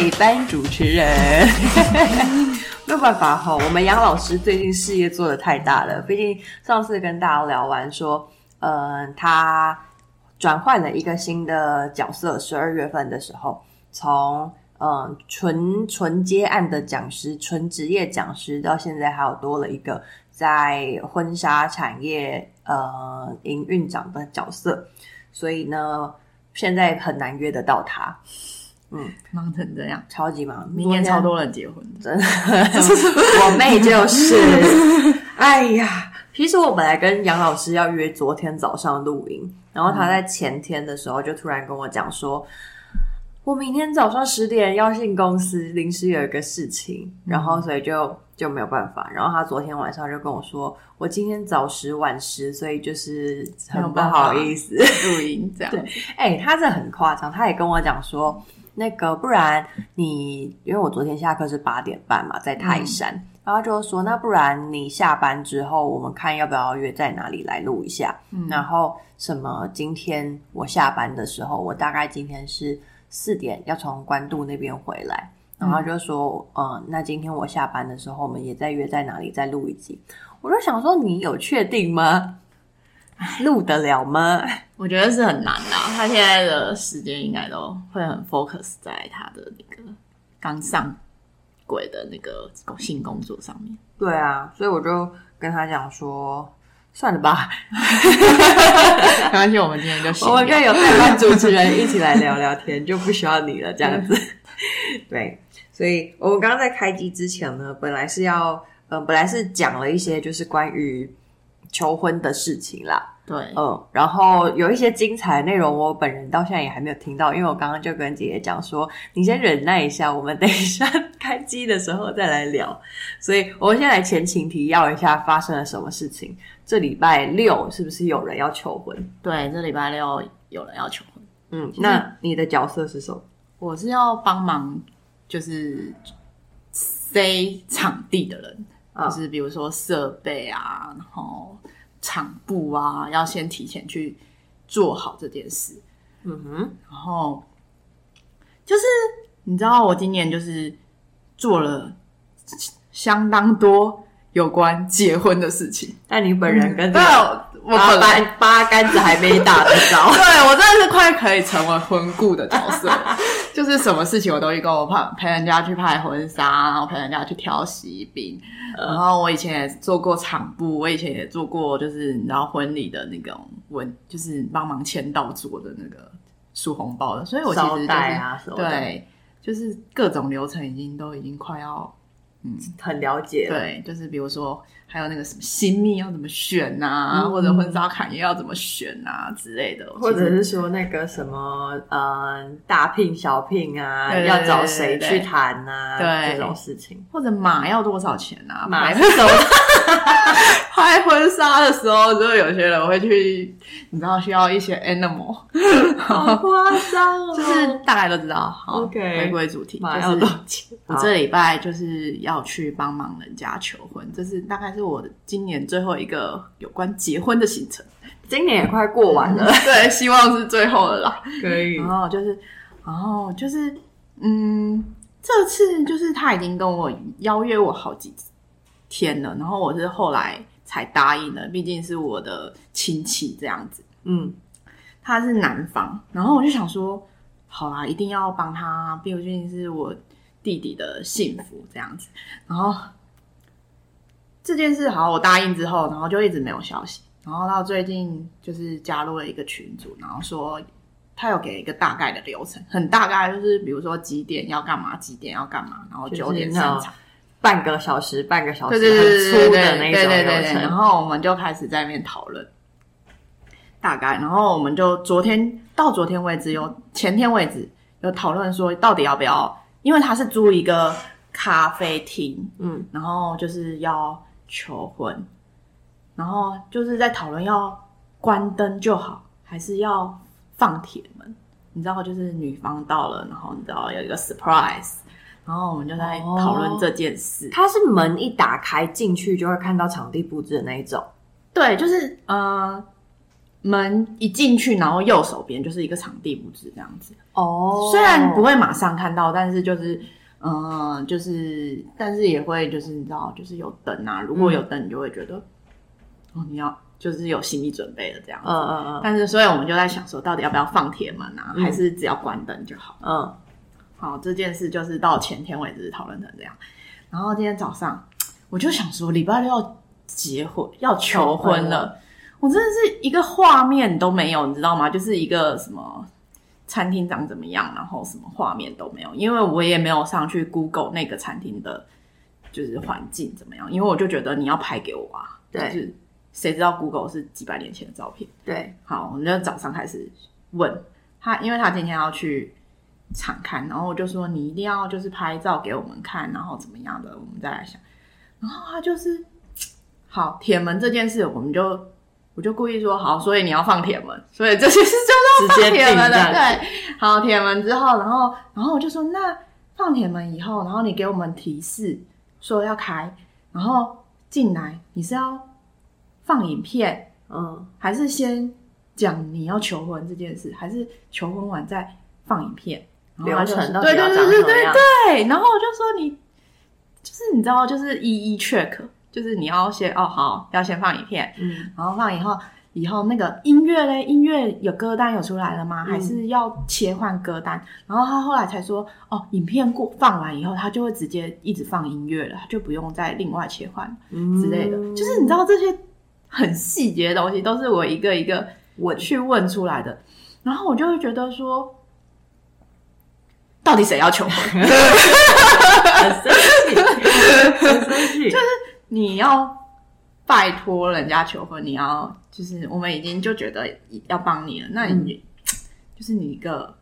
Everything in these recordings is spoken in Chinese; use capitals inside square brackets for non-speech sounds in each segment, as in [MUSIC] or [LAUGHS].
哎，今天代班主持人，[LAUGHS] 没有办法哈，我们杨老师最近事业做得太大了。毕竟上次跟大家聊完说，嗯、呃，他转换了一个新的角色，十二月份的时候，从嗯纯纯接案的讲师、纯职业讲师，到现在还有多了一个在婚纱产业呃营运长的角色，所以呢，现在很难约得到他。嗯，忙成这样，超级忙，明年超多人结婚，真的。[LAUGHS] 我妹就是，[LAUGHS] 哎呀，其实我本来跟杨老师要约昨天早上录音，然后他在前天的时候就突然跟我讲说，嗯、我明天早上十点要进公司，临时有一个事情，然后所以就就没有办法。然后他昨天晚上就跟我说，我今天早十晚十，所以就是很不好意思录音这样。[LAUGHS] 对，哎、欸，他这很夸张，他也跟我讲说。那个，不然你，因为我昨天下课是八点半嘛，在泰山，嗯、然后就说，那不然你下班之后，我们看要不要约在哪里来录一下。嗯、然后什么？今天我下班的时候，我大概今天是四点要从关渡那边回来，然后就说，嗯、呃，那今天我下班的时候，我们也在约在哪里再录一集。我就想说，你有确定吗？[LAUGHS] 录得了吗？[LAUGHS] 我觉得是很难的。他现在的时间应该都会很 focus 在他的那个刚上轨的那个性工作上面。对啊，所以我就跟他讲说，算了吧，[LAUGHS] 没关系，我们今天就我们可以有代班主持人一起来聊聊天，就不需要你了，这样子。对，所以我们刚刚在开机之前呢，本来是要，嗯、呃，本来是讲了一些就是关于。求婚的事情啦，对，嗯，然后有一些精彩的内容，我本人到现在也还没有听到，因为我刚刚就跟姐姐讲说，你先忍耐一下，我们等一下 [LAUGHS] 开机的时候再来聊。所以，我们先来前情提要一下发生了什么事情。这礼拜六是不是有人要求婚？对，这礼拜六有人要求婚。嗯，那你的角色是什么？我是要帮忙，就是塞场地的人。就是比如说设备啊，然后场布啊，要先提前去做好这件事。嗯哼，然后就是你知道，我今年就是做了相当多有关结婚的事情。但你本人跟、这个嗯、我本来八竿子还没打得着，对，我真的是快可以成为婚顾的角色。就是什么事情我都一个，我陪陪人家去拍婚纱，然后陪人家去挑喜饼。然后我以前也做过场布，我以前也做过，就是你知道婚礼的那种文，就是帮忙签到做的那个数红包的，所以我其实就是啊，对，就是各种流程已经都已经快要。嗯，很了解。对，就是比如说，还有那个什么新密要怎么选啊，嗯、或者婚纱坎要怎么选啊之类的，或者是说那个什么，呃，大聘小聘啊，对对对对对，要找谁去谈啊，对这种事情，或者马要多少钱啊，马是什么？拍婚纱的时候，就有些人会去，你知道需要一些 animal，[LAUGHS] 好夸张哦，就是大概都知道。好，OK，回归主题，马要多少钱？我这礼拜就是要去帮忙人家求婚，这是大概是我今年最后一个有关结婚的行程。今年也快过完了，对，希望是最后的啦。[LAUGHS] 可以。然后就是，然后就是，嗯，这次就是他已经跟我邀约我好几天了，然后我是后来。才答应的，毕竟是我的亲戚这样子。嗯，他是男方，然后我就想说，好啦，一定要帮他，毕竟是我弟弟的幸福这样子。然后这件事好，我答应之后，然后就一直没有消息。然后到最近就是加入了一个群组，然后说他有给一个大概的流程，很大概就是比如说几点要干嘛，几点要干嘛，然后九点上场。半个小时，半个小时，对对对对对，很粗的那种流程。然后我们就开始在那边讨论，大概，然后我们就昨天到昨天为止，有前天为止有讨论说，到底要不要，因为他是租一个咖啡厅，嗯，然后就是要求婚，然后就是在讨论要关灯就好，还是要放铁门？你知道，就是女方到了，然后你知道有一个 surprise。然后我们就在讨论这件事。它是门一打开进去就会看到场地布置的那一种。对，就是呃，门一进去，然后右手边就是一个场地布置这样子。哦，虽然不会马上看到，但是就是，嗯、呃，就是，但是也会就是你知道，就是有灯啊，如果有灯，你就会觉得，嗯、哦，你要就是有心理准备的这样子。嗯嗯嗯。但是，所以我们就在想说，到底要不要放铁门啊，嗯、还是只要关灯就好？嗯。好，这件事就是到前天为止讨论成这样，然后今天早上我就想说，礼拜六要结婚，要求婚了。我真的是一个画面都没有，你知道吗？就是一个什么餐厅长怎么样，然后什么画面都没有，因为我也没有上去 Google 那个餐厅的，就是环境怎么样，因为我就觉得你要拍给我啊，对，就是谁知道 Google 是几百年前的照片？对，好，我们就早上开始问他，因为他今天要去场看，然后我就说你一定要就是拍照给我们看，然后怎么样的，我们再来想。然后他就是好铁门这件事，我们就。我就故意说好，所以你要放铁门，所以这些是就要放铁门的。对，好，铁门之后，然后，然后我就说，那放铁门以后，然后你给我们提示说要开，然后进来，你是要放影片，嗯，还是先讲你要求婚这件事，还是求婚完再放影片？流程到对对对对对对。然后我就说你，就是你知道，就是一一 check。就是你要先哦，好，要先放影片，嗯，然后放以后，以后那个音乐嘞，音乐有歌单有出来了吗？嗯、还是要切换歌单？然后他后来才说，哦，影片过放完以后，他就会直接一直放音乐了，他就不用再另外切换之类的。嗯、就是你知道这些很细节的东西，都是我一个一个我去问出来的，然后我就会觉得说，到底谁要求婚？[LAUGHS] 很生气，[LAUGHS] 很生气，[LAUGHS] 就是。你要拜托人家求婚，你要就是我们已经就觉得要帮你了，那你、嗯、就是你一个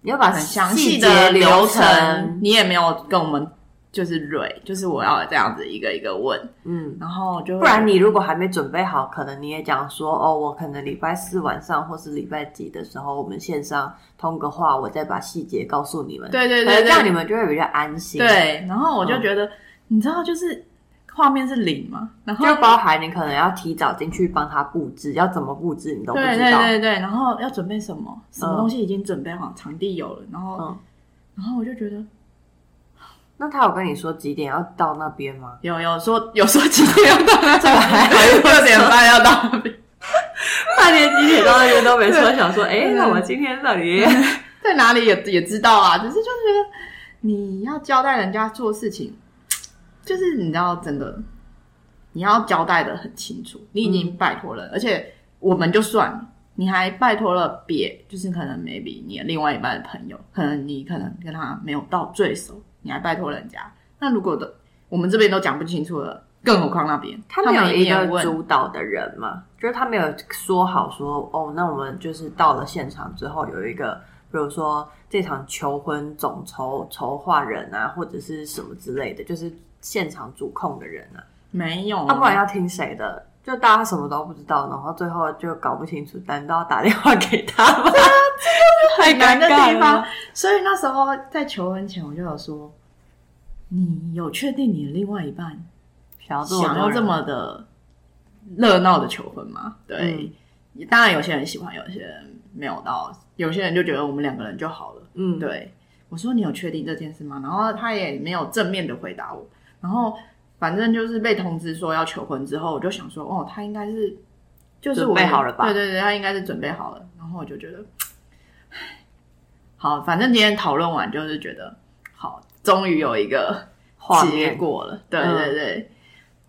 你要把很详细的流程，你也没有跟我们就是蕊，就是我要这样子一个一个问，嗯，然后就不然你如果还没准备好，可能你也讲说哦，我可能礼拜四晚上或是礼拜几的时候，我们线上通个话，我再把细节告诉你们，对对对，对，这样你们就会比较安心。对，然后我就觉得，嗯、你知道就是。画面是零嘛，然后就包含你可能要提早进去帮他布置，要怎么布置你都不知道。对对对对，然后要准备什么，什么东西已经准备好，场地有了，然后，嗯、然后我就觉得，那他有跟你说几点要到那边吗？有有说有说几点要到那边，还六点半要到那边，[LAUGHS] 半夜几点到那边都没说，想说，哎、欸，那我今天到底？[LAUGHS] 在哪里也也知道啊，只是就是觉得你要交代人家做事情。就是你知道，真的，你要交代的很清楚。你已经拜托了，而且我们就算你还拜托了别，就是可能 maybe 你的另外一半的朋友，可能你可能跟他没有到最熟，你还拜托人家。那如果的我们这边都讲不清楚了，更何况那边他没有一个主导的人嘛？就是他没有说好说哦，那我们就是到了现场之后有一个，比如说这场求婚总筹筹划人啊，或者是什么之类的，就是。现场主控的人啊，没有，那、啊、不然要听谁的？就大家什么都不知道，然后最后就搞不清楚，难道要打电话给他吗？[LAUGHS] 这个很难的地方。所以那时候在求婚前，我就有说：“你有确定你的另外一半想要这么的热闹的求婚吗？”对，嗯、当然有些人喜欢，有些人没有到，有些人就觉得我们两个人就好了。嗯，对，我说：“你有确定这件事吗？”然后他也没有正面的回答我。然后，反正就是被通知说要求婚之后，我就想说，哦，他应该是就是我准备好了吧？对对对，他应该是准备好了。然后我就觉得，好，反正今天讨论完就是觉得，好，终于有一个结果了。对对对，嗯、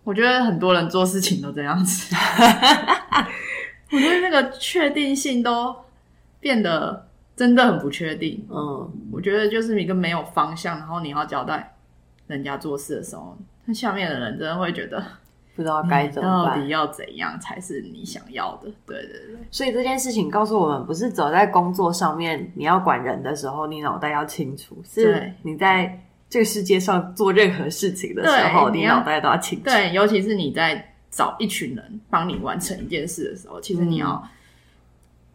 我觉得很多人做事情都这样子，[LAUGHS] 我觉得那个确定性都变得真的很不确定。嗯，我觉得就是一个没有方向，然后你要交代。人家做事的时候，那下面的人真的会觉得不知道该怎么办，到底要怎样才是你想要的？对对对。所以这件事情告诉我们，不是走在工作上面，你要管人的时候，你脑袋要清楚；是你在这个世界上做任何事情的时候，你脑袋都要清楚。对，尤其是你在找一群人帮你完成一件事的时候，其实你要。嗯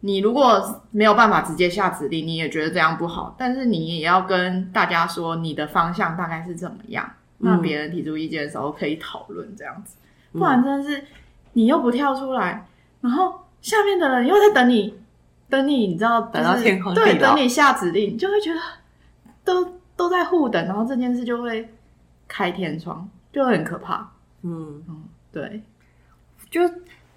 你如果没有办法直接下指令，你也觉得这样不好，但是你也要跟大家说你的方向大概是怎么样，那别人提出意见的时候可以讨论这样子，不然真的是你又不跳出来，然后下面的人又在等你，等你，你知道，等到天荒地老，对，等你下指令，就会觉得都都在互等，然后这件事就会开天窗，就很可怕。嗯。嗯，对，就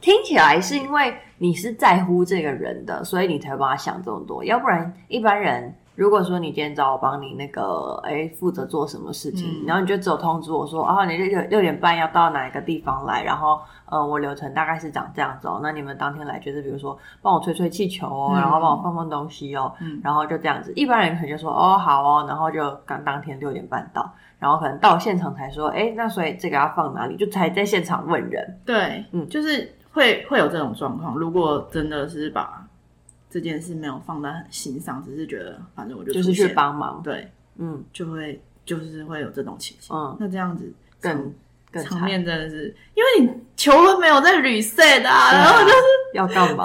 听起来是因为你是在乎这个人的，所以你才会帮他想这么多，要不然一般人。如果说你今天找我帮你那个，哎，负责做什么事情，嗯、然后你就只有通知我说，啊，你六六点半要到哪一个地方来，然后，呃，我流程大概是长这样子哦。那你们当天来就是，比如说帮我吹吹气球哦，嗯、然后帮我放放东西哦，嗯、然后就这样子。一般人可能就说，哦，好哦，然后就刚当天六点半到，然后可能到现场才说，哎，那所以这个要放哪里，就才在现场问人。对，嗯，就是会会有这种状况。如果真的是把这件事没有放在很心上，只是觉得反正我就就是去帮忙，对，嗯，就会就是会有这种情形。嗯，那这样子更更场面真的是，因为你求婚没有在 reset 啊，然后就是 [LAUGHS] 要干嘛？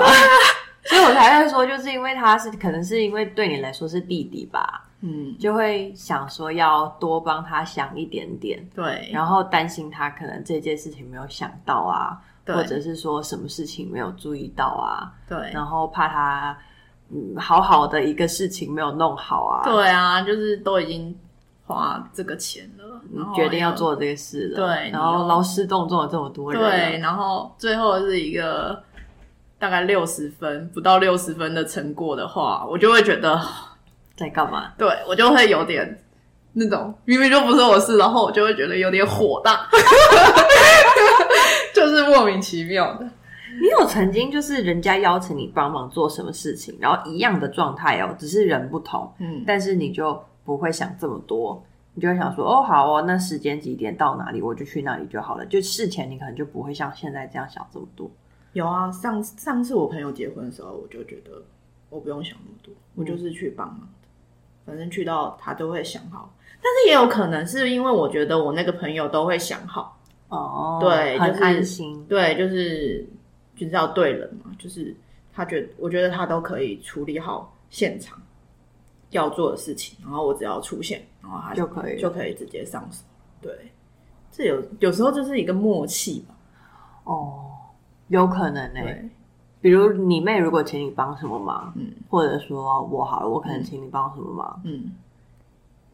所以我才会说，就是因为他是可能是因为对你来说是弟弟吧，嗯，就会想说要多帮他想一点点，对，然后担心他可能这件事情没有想到啊。或者是说什么事情没有注意到啊？对，然后怕他嗯好好的一个事情没有弄好啊？对啊，就是都已经花这个钱了，然后决定要做这个事了，对，然后劳师动众了这么多人，对，然后最后是一个大概六十分不到六十分的成果的话，我就会觉得在干嘛？对，我就会有点那种明明就不是我事，然后我就会觉得有点火大。[LAUGHS] 就是莫名其妙的。你有曾经就是人家邀请你帮忙做什么事情，然后一样的状态哦，只是人不同，嗯，但是你就不会想这么多，你就会想说，哦，好哦，那时间几点到哪里，我就去那里就好了。就事前你可能就不会像现在这样想这么多。有啊，上上次我朋友结婚的时候，我就觉得我不用想那么多，我就是去帮忙的，反正去到他都会想好。但是也有可能是因为我觉得我那个朋友都会想好。哦，对，很安心。对，就是就是要对人嘛，就是他觉得，我觉得他都可以处理好现场要做的事情，然后我只要出现，然后他就可以就可以直接上手。对，这有有时候就是一个默契吧。哦，有可能呢。对，比如你妹如果请你帮什么忙，嗯，或者说我好了，我可能请你帮什么忙，嗯。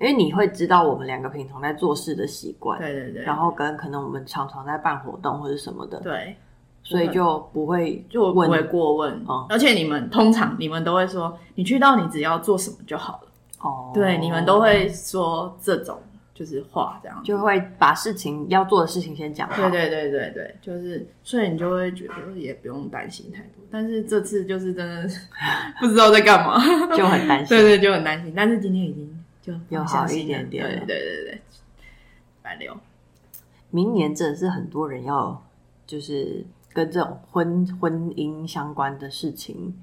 因为你会知道我们两个平常在做事的习惯，对对对，然后跟可能我们常常在办活动或者什么的，对，所以就不会就不会过问，嗯，而且你们通常你们都会说，你去到你只要做什么就好了，哦，对，你们都会说这种就是话，这样就会把事情要做的事情先讲好，对对对对对，就是所以你就会觉得也不用担心太多，但是这次就是真的 [LAUGHS] 不知道在干嘛，就很担心，对对，就很担心，但是今天已经。就有好一点点，对对对对，白流。明年真的是很多人要，就是跟这种婚婚姻相关的事情，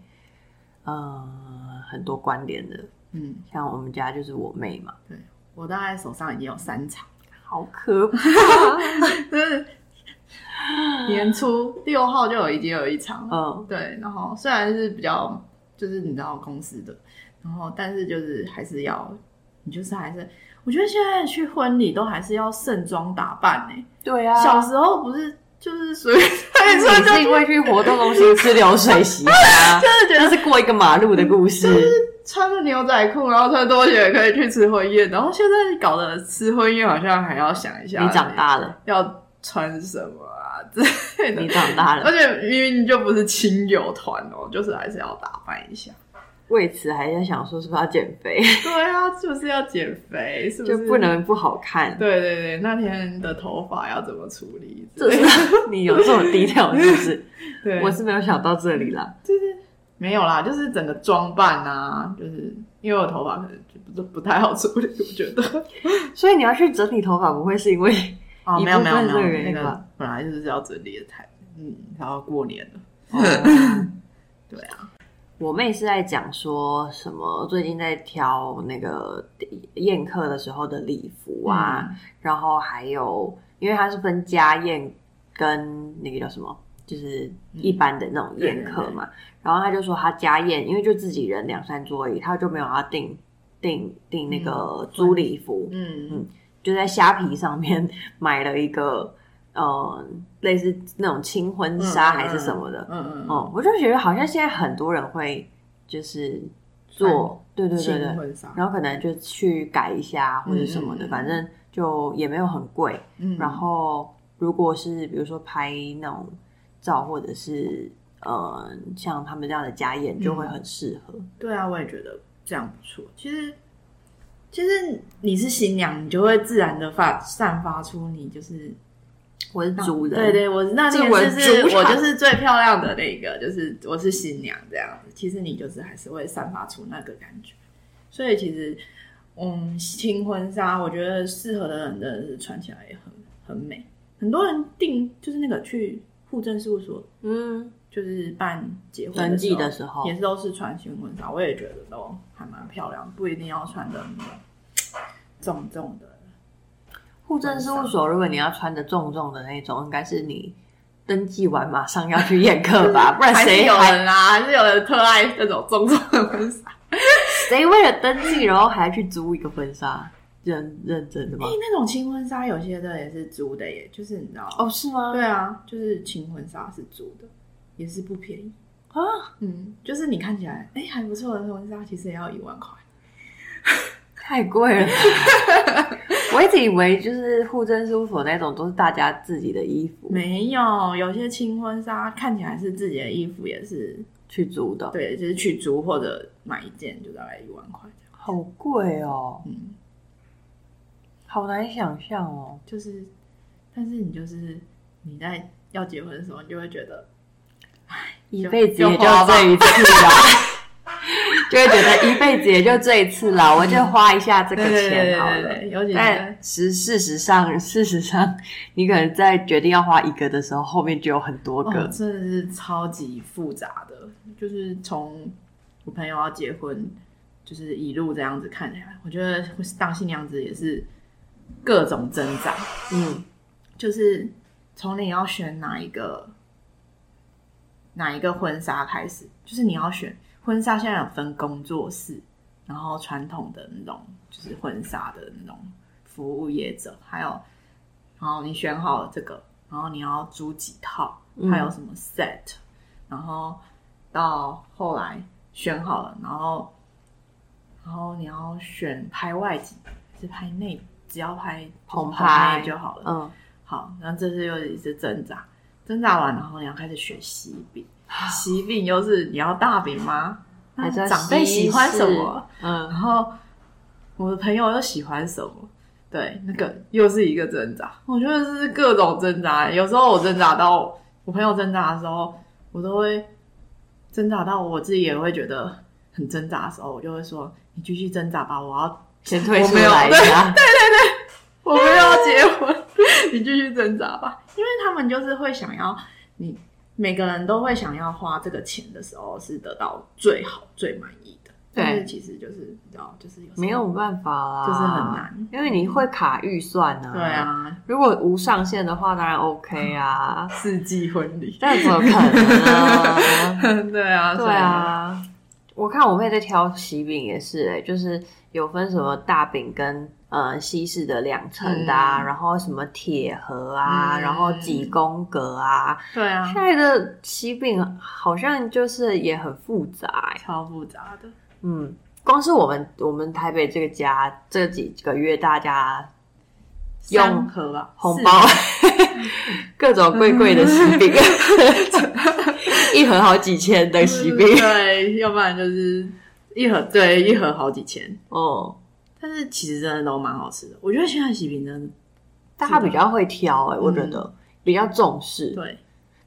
呃，很多关联的。嗯，像我们家就是我妹嘛，对，我大概手上已经有三场，好可怕。[LAUGHS] 就是年初六号就有已经有一场，嗯，对。然后虽然是比较就是你知道公司的，然后但是就是还是要。你就是还是，我觉得现在去婚礼都还是要盛装打扮呢。对啊，小时候不是就是随便 [LAUGHS] 你是因为去活动中心吃流水席啊，[LAUGHS] 就是觉得是过一个马路的故事。就是穿着牛仔裤，然后穿拖鞋可以去吃婚宴，然后现在搞得吃婚宴好像还要想一下，你长大了要穿什么啊之类的。你长大了，而且明明就不是亲友团哦，就是还是要打扮一下。为此还在想说是不是要减肥？[LAUGHS] 对啊，是不是要减肥，是不是就不能不好看？对对对，那天的头发要怎么处理？这是你有这么低调是不是？对，我是没有想到这里啦。就是没有啦，就是整个装扮啊，就是因为我头发可能就不不太好处理，我觉得。[LAUGHS] 所以你要去整理头发，不会是因为啊？[LAUGHS] 没有没有没有，那个本来就是要整理的台，嗯，然后过年了，对啊。我妹是在讲说什么？最近在挑那个宴客的时候的礼服啊，嗯、然后还有，因为它是分家宴跟那个叫什么，就是一般的那种宴客嘛。嗯、然后他就说他家宴，因为就自己人两三桌而已，他就没有要订订订那个租礼服。嗯嗯，就在虾皮上面 [LAUGHS] 买了一个呃，类似那种轻婚纱还是什么的，嗯嗯，我就觉得好像现在很多人会就是做，对对对对，然后可能就去改一下或者什么的，反正就也没有很贵。嗯，然后如果是比如说拍那种照，或者是呃像他们这样的家宴，就会很适合。嗯。对啊，我也觉得这样不错。其实。其实你是新娘，你就会自然的发散发出你就是我是主人，对对，我是那天就是我就是最漂亮的那个，就是我是新娘这样子。其实你就是还是会散发出那个感觉，所以其实嗯，新婚纱我觉得适合的人真的是穿起来也很很美。很多人订就是那个去户政事务所，嗯，就是办结婚登记的时候，也是都是穿新婚纱，我也觉得都还蛮漂亮，不一定要穿的那种。重重的户政事务所，如果你要穿的重重的那种，应该是你登记完马上要去验客吧？[LAUGHS] 不然谁有人啊？还是有人特爱那种重重的婚纱？[LAUGHS] 谁为了登记然后还去租一个婚纱？认认真的吗？哎、欸，那种轻婚纱有些的也是租的耶，就是你知道哦？是吗？对啊，就是轻婚纱是租的，也是不便宜啊。嗯，就是你看起来哎、欸、还不错的婚纱，其实也要一万块。太贵了，[LAUGHS] 我一直以为就是户政事务所那种都是大家自己的衣服，没有，有些轻婚纱看起来是自己的衣服，也是去租的，对，就是去租或者买一件就大概一万块，好贵哦，嗯，好难想象哦，就是，但是你就是你在要结婚的时候，你就会觉得，哎，一辈子也就这一次了。[LAUGHS] 就会觉得一辈子也就这一次了，我就花一下这个钱好了。但实事实上，事实上，你可能在决定要花一个的时候，后面就有很多个，哦、真的是超级复杂的。就是从我朋友要结婚，就是一路这样子看起来，我觉得当新娘子也是各种挣扎。嗯，就是从你要选哪一个哪一个婚纱开始，就是你要选。婚纱现在有分工作室，然后传统的那种就是婚纱的那种服务业者，还有，然后你选好了这个，然后你要租几套，还有什么 set，、嗯、然后到后来选好了，然后，然后你要选拍外景还是拍内，只要拍棚拍就好了。嗯，好，然后这是又一次挣扎，挣扎完，然后你要开始选喜饼。喜饼又是你要大饼吗？还是长辈喜欢什么？嗯，然后我的朋友又喜欢什么？对，那个又是一个挣扎。我觉得这是各种挣扎。有时候我挣扎到我朋友挣扎的时候，我都会挣扎到我自己也会觉得很挣扎的时候，我就会说：“你继续挣扎吧，我要先退出来一下。”对对对，我没有要结婚，[LAUGHS] 你继续挣扎吧，因为他们就是会想要你。每个人都会想要花这个钱的时候，是得到最好、最满意的。对，但是其实就是你知道，就是有没有办法啦，就是很难，因为你会卡预算呢、啊。对啊，如果无上限的话，当然 OK 啊，[LAUGHS] 四季婚礼，但怎么可能呢？[LAUGHS] 对啊，对啊。我看我妹在挑喜饼也是、欸，哎，就是有分什么大饼跟。呃，西式的两层的、啊嗯，然后什么铁盒啊、嗯，然后几宫格啊，对啊，现在的喜饼好像就是也很复杂、欸，超复杂的。嗯，光是我们我们台北这个家这几个月，大家用盒啊红包，[LAUGHS] 各种贵贵的喜饼，[LAUGHS] [LAUGHS] 一盒好几千的喜饼，对，要不然就是一盒对一盒好几千哦。但是其实真的都蛮好吃的，我觉得现在喜饼真的，大家比较会挑哎、我觉得比较重视。对，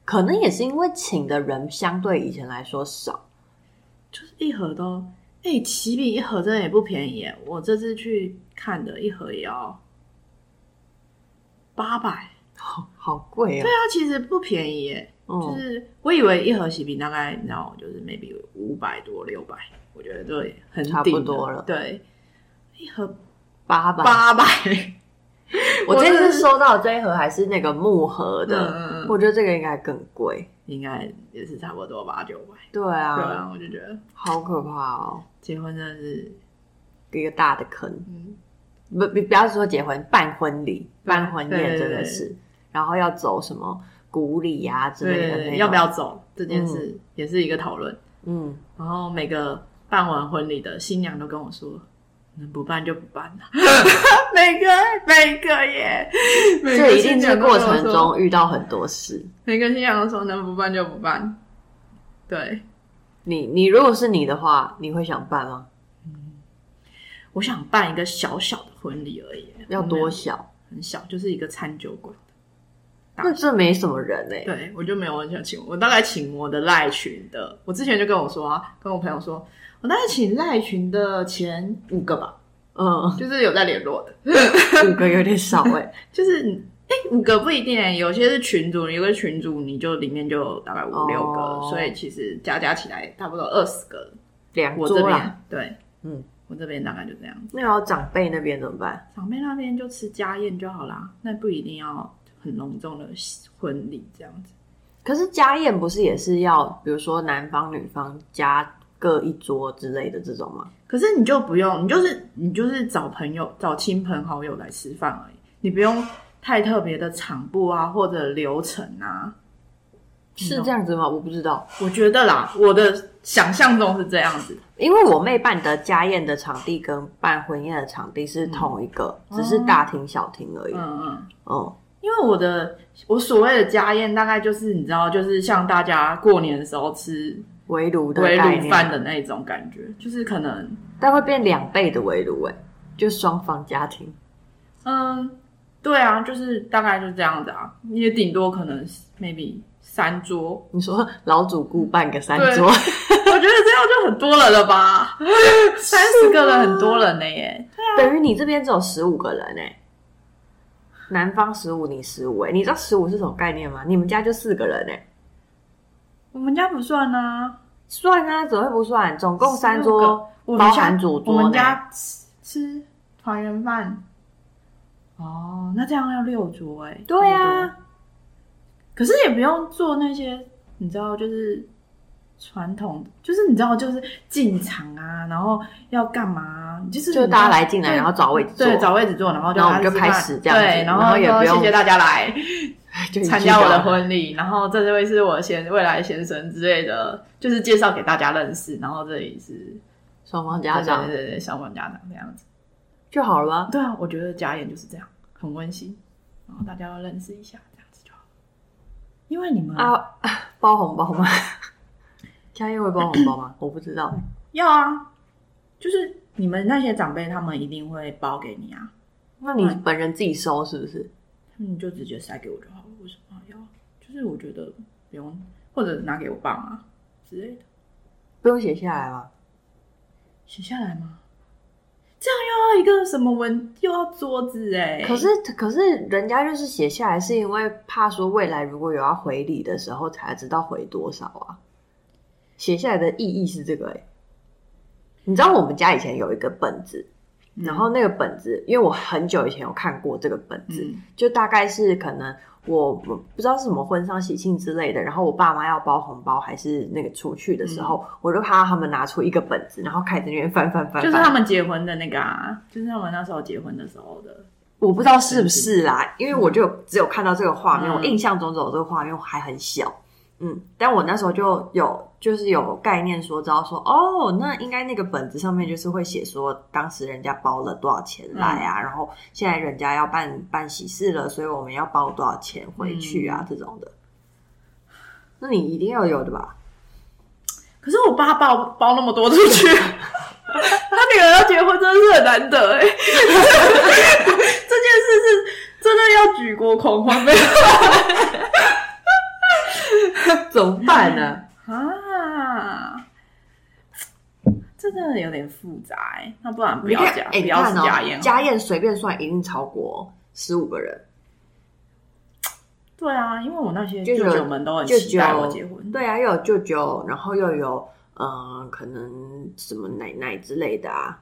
可能也是因为请的人相对以前来说少，就是一盒都哎、欸，喜饼一盒真的也不便宜耶。我这次去看的一盒也要八百，好好贵啊！对啊，其实不便宜耶。嗯、就是我以为一盒喜饼大概你知道，就是 maybe 五百多六百，我觉得对，很差不多了。对。一盒八百，八百。我这次收到这一盒还是那个木盒的，嗯、我觉得这个应该更贵，应该也是差不多八九百。对啊，对啊，我就觉得好可怕哦！[LAUGHS] 结婚真的是一个大的坑。嗯，不，不，不要说结婚，办婚礼、办婚宴真的是。然后要走什么古礼啊之类的，要不要走这件事也是一个讨论。嗯，然后每个办完婚礼的新娘都跟我说，能不办就不办了。[LAUGHS] 每个每个耶，这一定是过程中遇到很多事。每个新娘都说能不办就不办。对，你你如果是你的话，你会想办吗？嗯，我想办一个小小的婚礼而已。要多小？很小，就是一个餐酒馆。那这没什么人哎、欸。对，我就没有很想请，我大概请我的赖群的。我之前就跟我说啊，跟我朋友说，我大概请赖群的前五个吧。嗯，就是有在联络的，五个有点少哎、欸。[LAUGHS] 就是哎、欸，五个不一定有些是群主，有个群主你就里面就大概五六个，哦、所以其实加加起来差不多二十个。两桌啦。对，嗯。我这边大概就这样。那要长辈那边怎么办？长辈那边就吃家宴就好啦，那不一定要很隆重的婚礼这样子。可是家宴不是也是要，比如说男方女方加各一桌之类的这种吗？可是你就不用，你就是你就是找朋友、找亲朋好友来吃饭而已，你不用太特别的场布啊或者流程啊。是这样子吗？我不知道。我觉得啦，我的想象中是这样子。因为我妹办的家宴的场地跟办婚宴的场地是同一个，嗯、只是大厅小厅而已。嗯嗯嗯。嗯，因为我的我所谓的家宴，大概就是你知道，就是像大家过年的时候吃围炉的围炉饭的那种感觉，就是可能但会变两倍的围炉，哎，就双方家庭。嗯，对啊，就是大概就是这样子啊，也顶多可能 maybe。三桌，你说老主顾办个三桌，我觉得这样就很多人了吧？[LAUGHS] 三十个人很多人呢耶，对啊，等于你这边只有十五个人呢，男方十五，你十五，哎，你知道十五是什么概念吗？你们家就四个人呢，我们家不算啊，算啊，怎么会不算？总共三桌，包含主桌，我们家吃吃团圆饭，哦，那这样要六桌哎，对啊。可是也不用做那些，你知道，就是传统，就是你知道，就是进场啊，然后要干嘛，就是就大家来进来，然后找位置坐，对，找位置坐，然后就开始就开始这样子，对，然后也不用谢谢大家来 [LAUGHS] 参加我的婚礼，然后这位是我先未来先生之类的，就是介绍给大家认识，然后这里是双方家长，对对对，双方家长这样子就好了吗？对啊，我觉得家宴就是这样，很温馨，然后大家要认识一下。这样子就好因为你们啊，包红包吗？家宴会包红包吗？[COUGHS] 我不知道。要啊，就是你们那些长辈，他们一定会包给你啊。那你本人自己收是不是？你就直接塞给我就好了。为什么要？就是我觉得不用，或者拿给我爸妈之类的。不用写下来吗？写下来吗？这样又要一个什么文，又要桌子哎。可是可是人家就是写下来，是因为怕说未来如果有要回礼的时候，才知道回多少啊。写下来的意义是这个哎。你知道我们家以前有一个本子，嗯、然后那个本子，因为我很久以前有看过这个本子，嗯、就大概是可能。我不知道是什么婚丧喜庆之类的，然后我爸妈要包红包还是那个出去的时候，嗯、我就看到他们拿出一个本子，然后开始那边翻翻翻，就是他们结婚的那个啊，就是他们那时候结婚的时候的，我不知道是不是啦，因为我就只有看到这个画面，嗯、我印象中只有这个画面，我还很小。嗯，但我那时候就有就是有概念说，知道说哦，那应该那个本子上面就是会写说当时人家包了多少钱来啊，嗯、然后现在人家要办办喜事了，所以我们要包多少钱回去啊，嗯、这种的。那你一定要有的吧？可是我爸包包那么多出去，他女儿要结婚真的是很难得哎，[LAUGHS] 这件事是真的要举国狂欢没有？怎么办呢？啊，[LAUGHS] 这真的有点复杂哎。那不然不要讲，不要家宴，家宴随便算一定超过十五个人。对啊，因为我那些舅舅们都很期待我结婚。对啊，又有舅舅，然后又有嗯，可能什么奶奶之类的啊。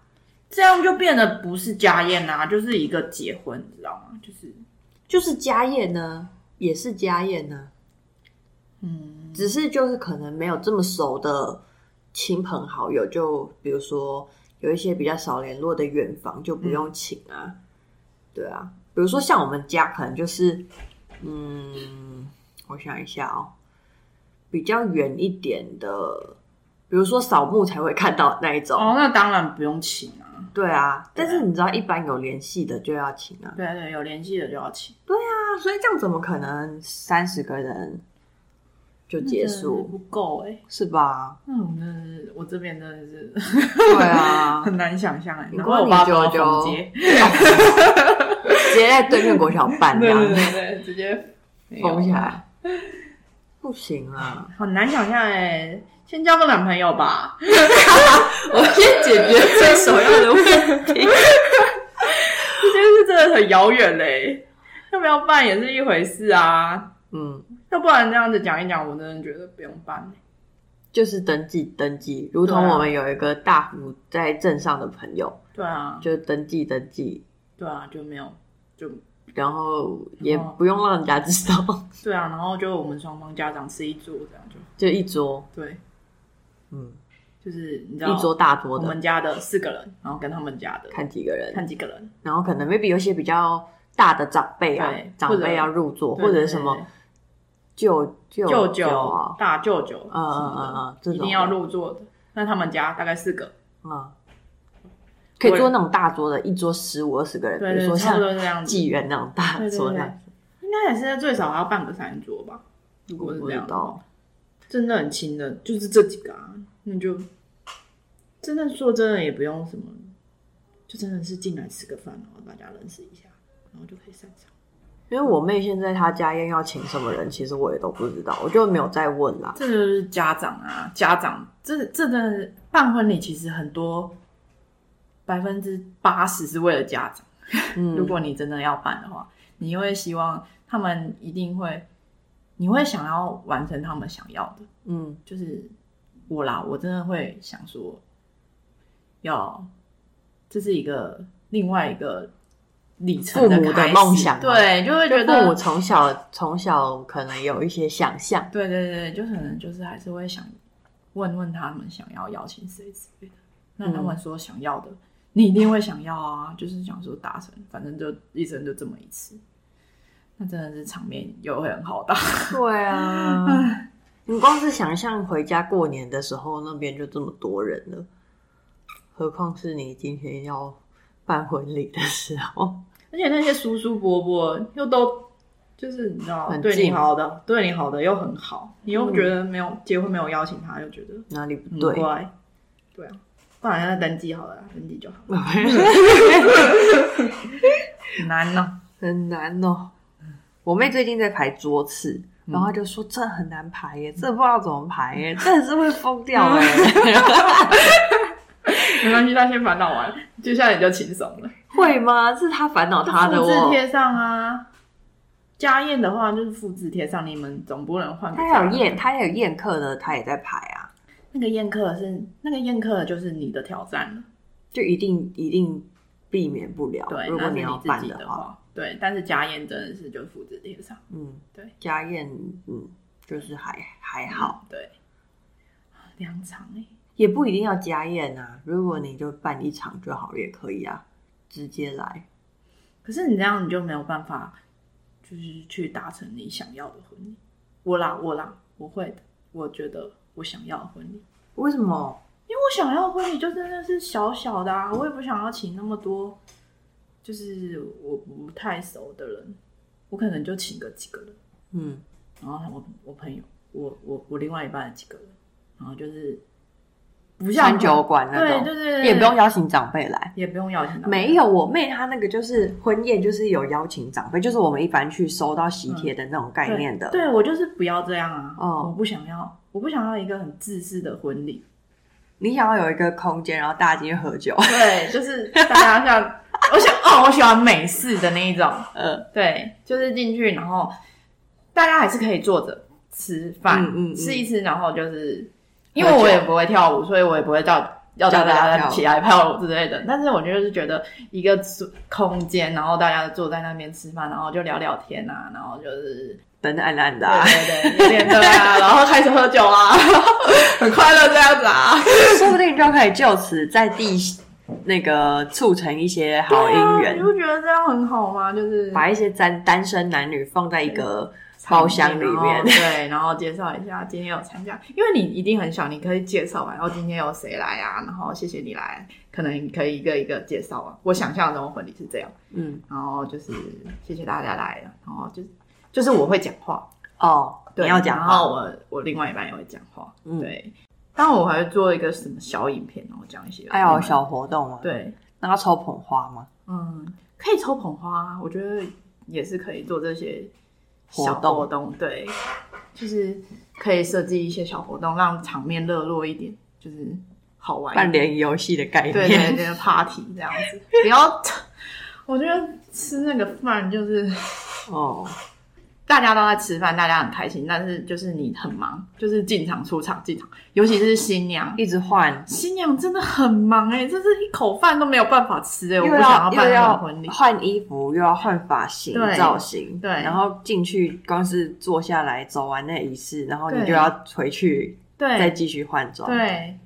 这样就变得不是家宴啊，就是一个结婚，你知道吗？就是就是家宴呢，也是家宴呢。嗯，只是就是可能没有这么熟的亲朋好友，就比如说有一些比较少联络的远房，就不用请啊。嗯、对啊，比如说像我们家，可能就是嗯，我想一下哦，比较远一点的，比如说扫墓才会看到那一种。哦，那当然不用请啊。对啊，但是你知道，一般有联系的就要请啊。对对，有联系的就要请。对啊，所以这样怎么可能三十个人就结束？不够哎、欸，是吧？嗯，我这边真的是，对啊，[LAUGHS] 很难想象哎、欸。然后我爸就就直接在对面国小办 [LAUGHS] 这样，对对对，直接封起来，不行啊，很难想象哎、欸。先交个男朋友吧，[LAUGHS] 我先解决最首要的问题。这件事真的很遥远嘞，要不要办也是一回事啊。嗯，要不然这样子讲一讲，我真的觉得不用办。就是登记登记，如同我们有一个大福在镇上的朋友，对啊，就登记登记，对啊，就没有就，然后也不用让人家知道。[LAUGHS] 对啊，然后就我们双方家长吃一桌，这样就。就一桌，对。嗯，就是你知道一桌大桌的，我们家的四个人，然后跟他们家的看几个人，看几个人，然后可能 maybe 有些比较大的长辈啊，长辈要入座，或者什么舅舅舅舅、大舅舅，嗯嗯嗯嗯，一定要入座的。那他们家大概四个，嗯，可以坐那种大桌的，一桌十五二十个人，比如说像纪元那种大桌那样子，应该也是最少还要半个餐桌吧？如果是这样。真的很亲的，就是这几个啊，那就真的说真的也不用什么，就真的是进来吃个饭，然后大家认识一下，然后就可以散场。因为我妹现在她家宴要请什么人，其实我也都不知道，我就没有再问啦。这就是家长啊，家长，这这的办婚礼其实很多百分之八十是为了家长。嗯，[LAUGHS] 如果你真的要办的话，你会希望他们一定会。你会想要完成他们想要的，嗯，就是我啦，我真的会想说，要这是一个另外一个里程的，父母的梦想，对，就会觉得父母从小从小可能有一些想象，对对对，就可能就是还是会想问问他们想要邀请谁之类的，那他们说想要的，嗯、你一定会想要啊，就是想说达成，反正就一生就这么一次。那真的是场面又会很好大，[LAUGHS] 对啊，你光是想象回家过年的时候，那边就这么多人了，何况是你今天要办婚礼的时候，而且那些叔叔伯伯又都就是你知道，对你好的，对你好的又很好，你又觉得没有结婚没有邀请他，又觉得哪里不对？对啊，不然要登记好了，登记就好了，[LAUGHS] 难哦，很难哦。我妹最近在排桌次，然后她就说：“这很难排耶，这不知道怎么排耶，真的是会疯掉哎。[LAUGHS] ”没关系，她先烦恼完，接下来你就轻松了。[LAUGHS] 会吗？是他烦恼他的，复制贴上啊。家宴的话就是复制贴上，你们总不能换。他有宴，他也有宴客的，他也在排啊。那个宴客是那个宴客，就是你的挑战了，就一定一定避免不了。对，如果你要办的话。对，但是家宴真的是就复制贴上，嗯，对，家宴嗯就是还还好，对，两场哎，也不一定要家宴啊，如果你就办一场就好了也可以啊，直接来。可是你这样你就没有办法，就是去达成你想要的婚礼。我啦我啦，我会的，我觉得我想要的婚礼。为什么？因为我想要的婚礼就真的是小小的啊，我也不想要请那么多。就是我不太熟的人，我可能就请个几个人，嗯，然后我我朋友，我我我另外一半的几个人，然后就是不像餐酒馆那种，对对对，也不用邀请长辈来，也不用邀请长辈。没有，我妹她那个就是婚宴，就是有邀请长辈，就是我们一般去收到喜帖的那种概念的。对，对我就是不要这样啊，哦，我不想要，我不想要一个很自私的婚礼。你想要有一个空间，然后大家进去喝酒，对，[LAUGHS] 就是大家像。我想哦，我喜欢美式的那一种，[LAUGHS] 呃，对，就是进去，然后大家还是可以坐着吃饭，嗯嗯，吃一吃，然后就是因为我也不会跳舞，所以我也不会叫要叫大家起来跳舞之类的。但是我就是觉得一个空间，然后大家坐在那边吃饭，然后就聊聊天啊，然后就是灯暗暗的，对对对，点灯啊，然后开始喝酒啊，很快乐这样子啊，说不定就可以就此在地。那个促成一些好姻缘。你不觉得这样很好吗？就是把一些单单身男女放在一个包厢里面，对，然后介绍一下今天有参加，因为你一定很小，你可以介绍完，然后今天有谁来啊？然后谢谢你来，可能可以一个一个介绍啊。我想象中婚礼是这样，嗯，然后就是谢谢大家来了，然后就是就是我会讲话哦，对，你要讲话，然后我我另外一半也会讲话，嗯，对。但我还会做一个什么小影片，然后讲一些还有小活动啊。对，那要抽捧花吗？嗯，可以抽捧花，我觉得也是可以做这些小活动。对，就是可以设计一些小活动，让场面热络一点，就是好玩。办联谊游戏的概念，对对对，party 这样子。不要，[LAUGHS] 我觉得吃那个饭就是哦。大家都在吃饭，大家很开心，但是就是你很忙，就是进场出场进场，尤其是新娘。一直换，新娘真的很忙哎、欸，这是一口饭都没有办法吃哎、欸，我不想要办婚礼，换衣服又要换发型造型，对，然后进去光是坐下来走完那仪式，然后你就要回去，对，再继续换装，对，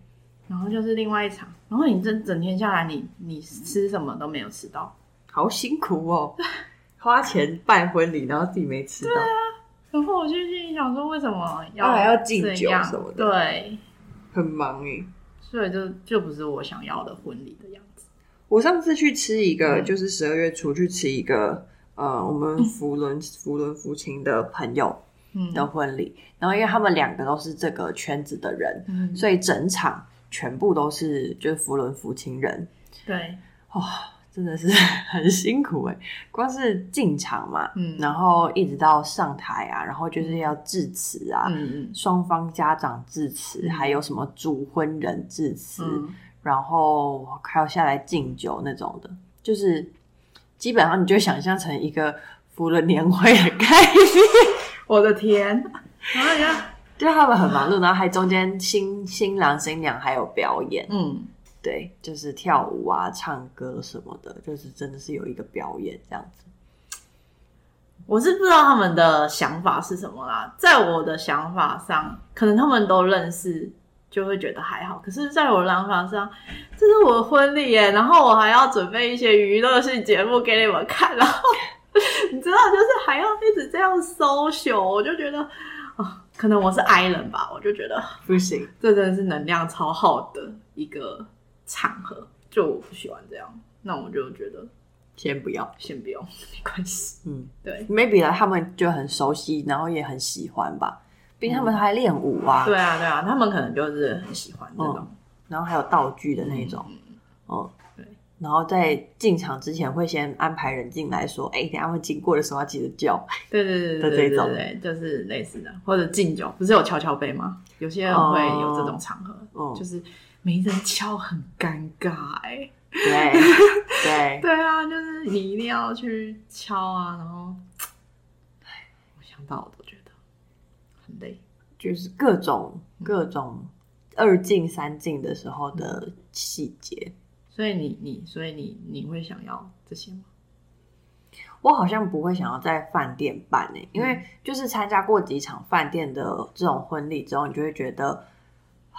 然后就是另外一场，然后你这整天下来你，你你吃什么都没有吃到，好辛苦哦。[LAUGHS] 花钱办婚礼，然后自己没吃到。对啊，然后我就心里想说，为什么要还要敬酒什么的？对，很忙诶。所以就就不是我想要的婚礼的样子。我上次去吃一个，就是十二月初去吃一个，呃，我们扶轮扶轮扶青的朋友的婚礼。然后因为他们两个都是这个圈子的人，所以整场全部都是就是扶轮扶青人。对，哇。真的是 [LAUGHS] 很辛苦哎，光是进场嘛，嗯，然后一直到上台啊，然后就是要致辞啊，嗯嗯，双方家长致辞，还有什么主婚人致辞，嗯，然后还要下来敬酒那种的，就是基本上你就想象成一个服了年会的概念。[LAUGHS] 我的天，[LAUGHS] 哎呀，就他们很忙碌，然后还中间新新郎新娘还有表演，嗯。对，就是跳舞啊、唱歌什么的，就是真的是有一个表演这样子。我是不知道他们的想法是什么啦，在我的想法上，可能他们都认识，就会觉得还好。可是，在我的想法上，这是我的婚礼耶，然后我还要准备一些娱乐性节目给你们看，然后 [LAUGHS] 你知道，就是还要一直这样 social，我就觉得可能我是 I 人吧，我就觉得不行，这真的是能量超好的一个。场合就我不喜欢这样，那我就觉得先不要，先不用，[LAUGHS] 没关系。嗯，对，maybe 呢，他们就很熟悉，然后也很喜欢吧。毕竟他们还练舞啊、嗯。对啊，对啊，他们可能就是很喜欢这种。嗯、然后还有道具的那种。嗯，嗯对。然后在进场之前会先安排人进来说：“哎、欸，等下会经过的时候要记得叫。”对对对对对对，就是类似的，或者敬酒，不是有敲敲杯吗？有些人会有这种场合，嗯、就是。没人敲很尴尬哎、欸，对对。[LAUGHS] 对啊，就是你一定要去敲啊，然后，哎，我想到我都觉得很累，就是各种各种二进三进的时候的细节，所以你你所以你你会想要这些吗？我好像不会想要在饭店办诶、欸，因为就是参加过几场饭店的这种婚礼之后，你就会觉得。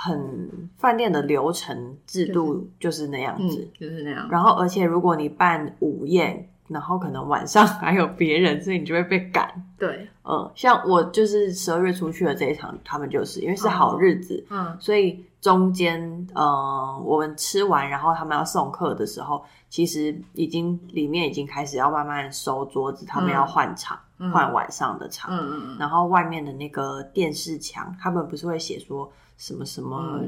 很饭店的流程制度就是那样子，就是，嗯，就是那样。然后，而且如果你办午宴，然后可能晚上还有别人，所以你就会被赶。对，嗯，像我就是十二月出去的这一场，他们就是因为是好日子，嗯，所以中间，嗯，我们吃完，然后他们要送客的时候，其实已经里面已经开始要慢慢收桌子，他们要换场，嗯，换晚上的场，嗯嗯嗯。然后外面的那个电视墙，他们不是会写说。什么什么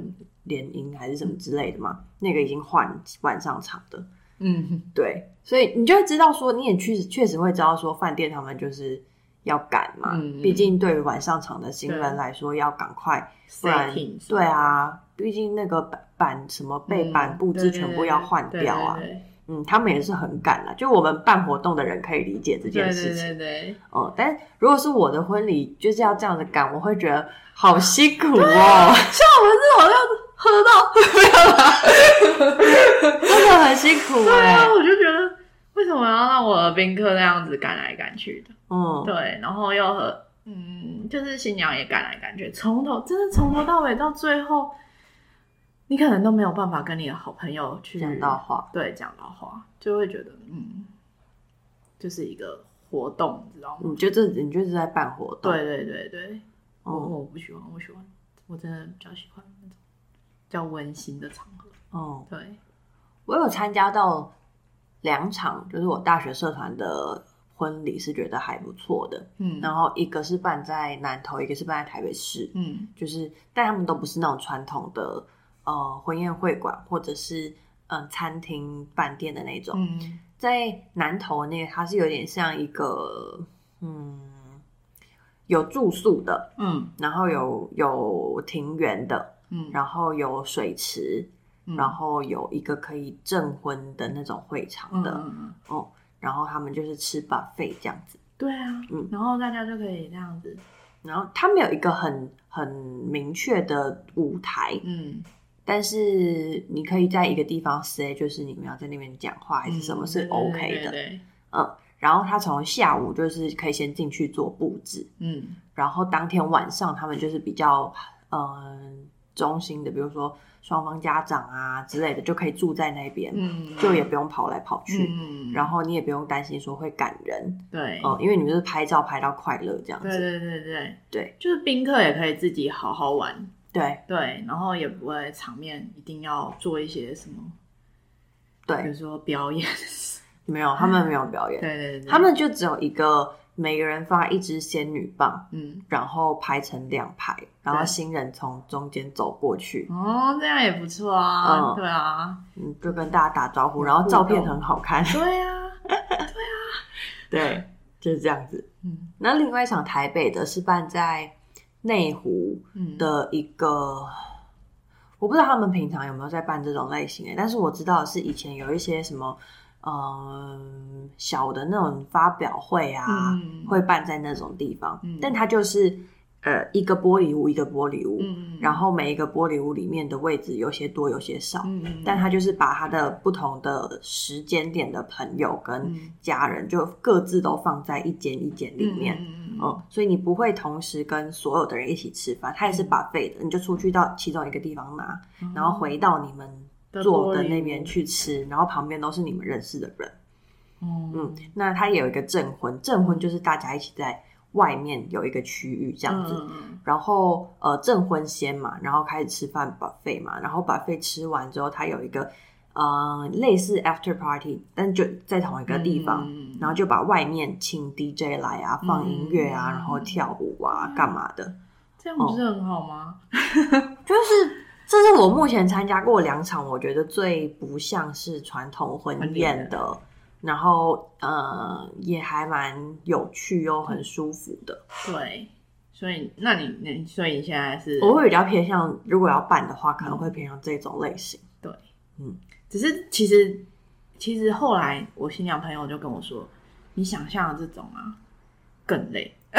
联姻还是什么之类的嘛？嗯、那个已经换晚上场的，嗯，对，所以你就会知道说，你也确实确实会知道说，饭店他们就是要赶嘛，嗯、毕竟对于晚上场的新人来说要赶快，不然对啊，毕竟那个板板什么背板布置全部要换掉啊。对对对对嗯，他们也是很赶啦，就我们办活动的人可以理解这件事情。对对对对。嗯，但如果是我的婚礼，就是要这样子赶，我会觉得好辛苦哦。[LAUGHS] 像我们这种要喝 [LAUGHS] 到，真的很辛苦。对啊，我就觉得为什么要让我的宾客那样子赶来赶去的？嗯，对，然后又和嗯，就是新娘也赶来赶去，从头真的从头到尾到最后。你可能都没有办法跟你的好朋友去讲到话，对，讲到话，就会觉得嗯，就是一个活动，你知道吗？你觉得你就是在办活动？对对对对，嗯、我我不喜欢，我喜欢，我真的比较喜欢那种比较温馨的场合。哦、嗯，对，我有参加到两场，就是我大学社团的。婚礼是觉得还不错的，嗯，然后一个是办在南投，一个是办在台北市，嗯，就是但他们都不是那种传统的呃婚宴会馆或者是嗯、呃、餐厅饭店的那种，嗯，在南投那个它是有点像一个嗯有住宿的，嗯，然后有有庭园的，嗯，然后有水池，嗯，然后有一个可以证婚的那种会场的，哦。然后他们就是吃 buffet 这样子，对啊，嗯，然后大家就可以这样子，然后他们有一个很很明确的舞台，嗯，但是你可以在一个地方 say，就是你们要在那边讲话还是什么是 OK 的，嗯，然后他从下午就是可以先进去做布置，嗯，然后当天晚上他们就是比较嗯、呃、中心的，比如说。双方家长啊之类的就可以住在那边，嗯，就也不用跑来跑去，嗯，然后你也不用担心说会赶人，对，哦、嗯，因为你们是拍照拍到快乐这样子，对对对对。对，就是宾客也可以自己好好玩，对。对，然后也不会场面一定要做一些什么，对，比如说表演，[LAUGHS] 没有，他们没有表演，对对对，他们就只有一个。每个人发一支仙女棒，嗯，然后排成两排，然后新人从中间走过去。哦，这样也不错啊。嗯，对啊，嗯，就跟大家打招呼，然后照片很好看。对啊，[LAUGHS] 对啊，对，就是这样子。嗯，那另外一场台北的是办在内湖的一个，我不知道他们平常有没有在办这种类型的，但是我知道是以前有一些什么。嗯，小的那种发表会啊，嗯、会办在那种地方，嗯、但它就是呃一个玻璃屋，一个玻璃屋，嗯、然后每一个玻璃屋里面的位置有些多，有些少，嗯、但它就是把他的不同的时间点的朋友跟家人就各自都放在一间一间里面，嗯，嗯，所以你不会同时跟所有的人一起吃饭，他也是 buffet 的，你就出去到其中一个地方拿，嗯、然后回到你们。坐的那边去吃，然后旁边都是你们认识的人。嗯，嗯，那他也有一个证婚，证婚就是大家一起在外面有一个区域这样子。嗯、然后呃，证婚先嘛，然后开始吃饭 buffet 嘛，然后 buffet 吃完之后，他有一个呃类似 after party，但就在同一个地方，嗯、然后就把外面请 DJ 来啊，放音乐啊，嗯、然后跳舞啊，干嘛的？这样不是很好吗？嗯、[LAUGHS] 就是。这是我目前参加过两场，我觉得最不像是传统婚宴的，然后呃也还蛮有趣又很舒服的。对，所以那你你所以你现在是我会比较偏向，如果要办的话，可能会偏向这种类型。对，嗯，只是其实其实后来我新娘朋友就跟我说，你想象的这种啊更累。[LAUGHS]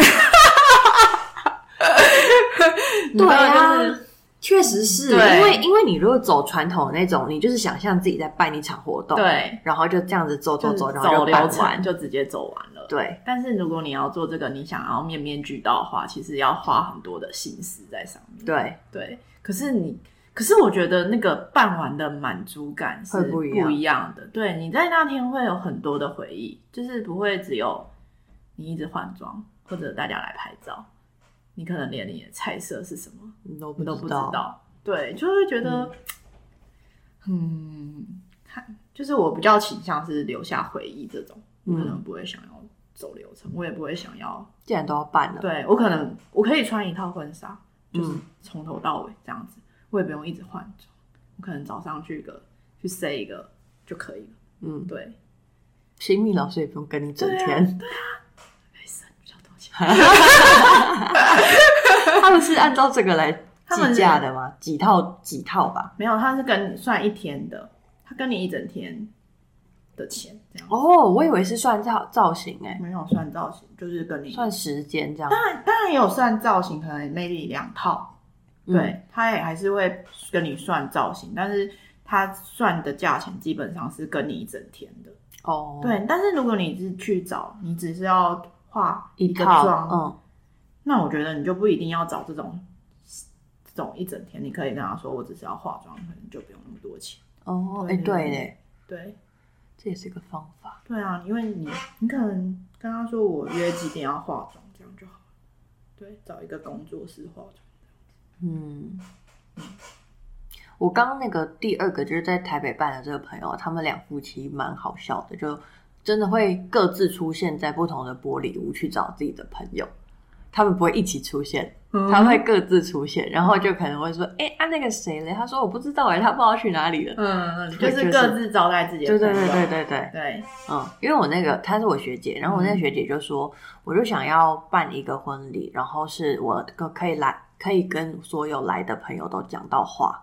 对啊。就是确实是，因为因为你如果走传统的那种，你就是想象自己在办一场活动，对，然后就这样子走走走，然后就办完，就直接走完了。对，但是如果你要做这个，你想要面面俱到的话，其实要花很多的心思在上面。对对，可是你，可是我觉得那个办完的满足感是不一样的。对，你在那天会有很多的回忆，就是不会只有你一直换装或者大家来拍照。你可能连你的菜色是什么你都不都不知道，对，就会觉得，嗯，看、嗯，就是我比较倾向是留下回忆这种，我可能不会想要走流程，我也不会想要，既然都要办了，对我可能我可以穿一套婚纱，就是从头到尾这样子，我也不用一直换装，我可能早上去一个去塞一个就可以了，嗯，对，新密老师也不用跟你整天，对啊。[LAUGHS] 他们是按照这个来计价的吗？几套几套吧？没有，他是跟你算一天的，他跟你一整天的钱这样。哦，我以为是算造造型诶、欸，没有算造型，就是跟你算时间这样。当然，当然也有算造型，可能 maybe 两套，嗯、对，他也还是会跟你算造型，但是他算的价钱基本上是跟你一整天的哦。对，但是如果你是去找，你只是要。化一个妆，嗯，那我觉得你就不一定要找这种这种一整天，你可以跟他说，我只是要化妆，可能就不用那么多钱。哦，哎，对嘞，对，这也是一个方法。对啊，因为你你可能跟他说，我约几点要化妆，这样就好了。对，找一个工作室化妆。嗯，我刚刚那个第二个就是在台北办的这个朋友，他们两夫妻蛮好笑的，就真的会各自出现在不同的玻璃屋去找自己的朋友，他们不会一起出现，他会各自出现，然后就可能会说：“哎、啊那个谁嘞？”他说：“我不知道哎，他不知道去哪里了。”嗯嗯，就是各自招待自己的朋友。对对对对对对对，嗯，因为我那个她是我学姐，然后我那个学姐就说：“嗯、我就想要办一个婚礼，然后是我可可以来。”可以跟所有来的朋友都讲到话。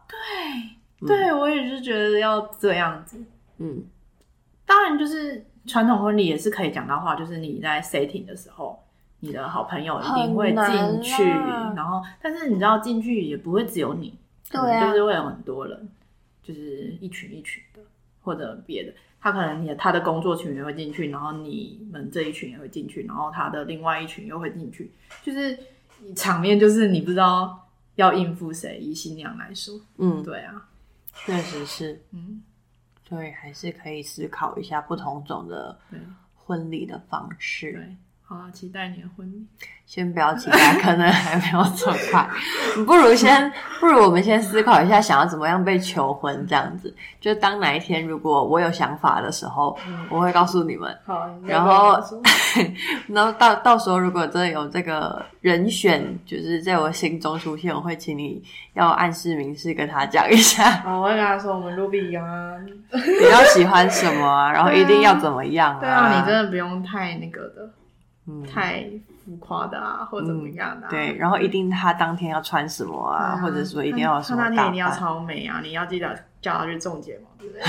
对，对、嗯、我也是觉得要这样子。嗯，当然就是传统婚礼也是可以讲到话，就是你在 setting 的时候，你的好朋友一定会进去，然后，但是你知道进去也不会只有你，对，就是会有很多人，就是一群一群的，或者别的，他可能你的他的工作群也会进去，然后你们这一群也会进去，然后他的另外一群又会进去，就是。场面就是你不知道要应付谁，以新娘来说，嗯，对啊，确实是，嗯，所以还是可以思考一下不同种的婚礼的方式。对。好啊，期待你的婚礼。先不要期待，可能还没有这么快。[LAUGHS] 不如先，不如我们先思考一下，想要怎么样被求婚这样子。就当哪一天如果我有想法的时候，嗯、我会告诉你们。好，然后，[LAUGHS] 然后到到时候如果真的有这个人选，就是在我心中出现，我会请你要暗示明示跟他讲一下。[LAUGHS] 好，我会跟他说，我们 Ruby 啊，比较喜欢什么啊，然后一定要怎么样啊？对啊，你真的不用太那个的。太浮夸的啊，或者怎么样的、啊嗯？对，然后一定他当天要穿什么啊，啊或者说一定要什么？他那天一定要超美啊！你要记得叫他去种睫毛，对不对？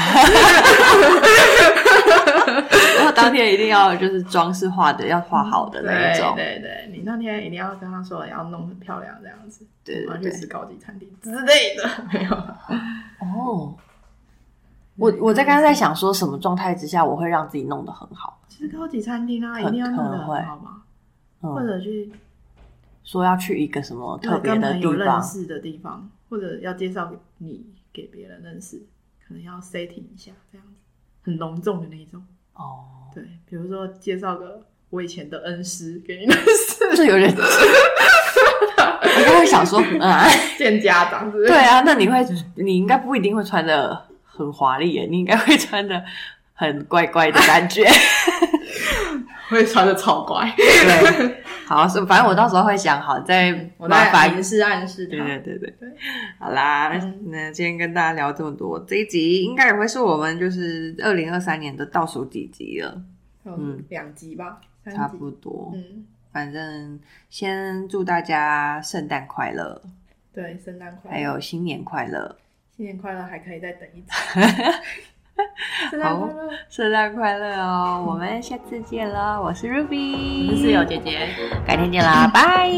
然后当天一定要就是妆是画的，要画好的那一种。对对对，你那天一定要跟他说要弄很漂亮这样子，对对对，去吃高级餐厅之类的，没有。哦，我我在刚刚在想说什么状态之下我会让自己弄得很好。其实高级餐厅啊，一定要弄得很好吗？嗯、或者去说要去一个什么特别的地方，跟朋友认识的地方，或者要介绍你给别人认识，可能要 setting 一下，这样子很隆重的那种。哦，对，比如说介绍个我以前的恩师给你认识，这有点，[LAUGHS] 我就会想说，啊，见家长是是？对啊，那你会，你应该不一定会穿的很华丽耶，你应该会穿的。很怪怪的感觉，[LAUGHS] 会穿的超怪。对，好，是反正我到时候会想好再麻烦明示暗示。对对对对对，好啦，嗯、那今天跟大家聊这么多，这一集应该也会是我们就是二零二三年的倒数几集了。嗯，两集吧，差不多。嗯，反正先祝大家圣诞快乐。对，圣诞快乐，还有新年快乐。新年快乐，还可以再等一等。[LAUGHS] 好，圣诞快乐哦！我们下次见了，我是 Ruby，我是室友姐姐，改天见啦，拜。